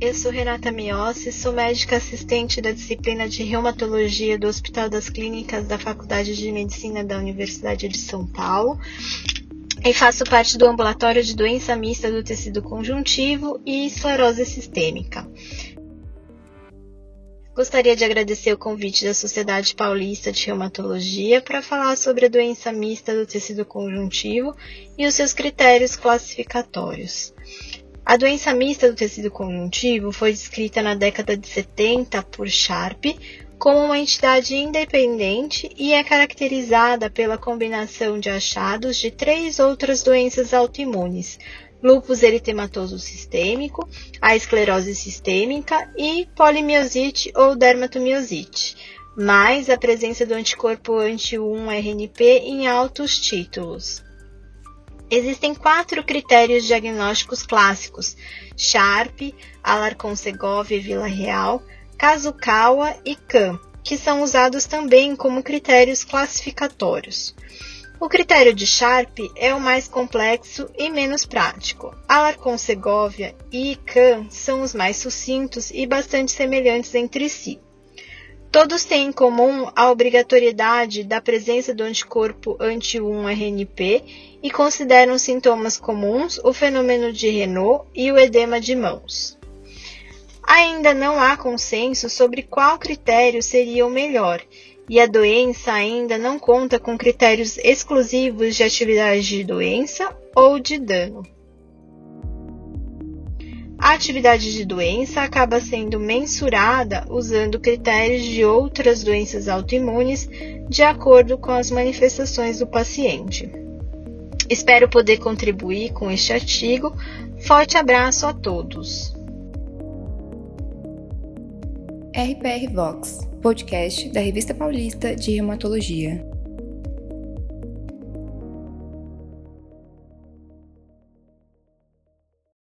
eu sou Renata Miossi, sou médica assistente da disciplina de reumatologia do Hospital das Clínicas da Faculdade de Medicina da Universidade de São Paulo e faço parte do ambulatório de doença mista do tecido conjuntivo e esclerose sistêmica. Gostaria de agradecer o convite da Sociedade Paulista de Reumatologia para falar sobre a doença mista do tecido conjuntivo e os seus critérios classificatórios. A doença mista do tecido conjuntivo foi descrita na década de 70 por Sharp como uma entidade independente e é caracterizada pela combinação de achados de três outras doenças autoimunes: lúpus eritematoso sistêmico, a esclerose sistêmica e polimiosite ou dermatomiosite, mais a presença do anticorpo anti-1-RNP em altos títulos. Existem quatro critérios diagnósticos clássicos: Sharp, Alarcon-Segovia e Vila Real, Kazukawa e Kahn, que são usados também como critérios classificatórios. O critério de Sharp é o mais complexo e menos prático. Alarcon-Segovia e Kahn são os mais sucintos e bastante semelhantes entre si. Todos têm em comum a obrigatoriedade da presença do anticorpo anti-1-RNP e consideram sintomas comuns o fenômeno de Renault e o edema de mãos. Ainda não há consenso sobre qual critério seria o melhor, e a doença ainda não conta com critérios exclusivos de atividade de doença ou de dano. A atividade de doença acaba sendo mensurada usando critérios de outras doenças autoimunes de acordo com as manifestações do paciente. Espero poder contribuir com este artigo. Forte abraço a todos. RPR Vox, podcast da Revista Paulista de Reumatologia.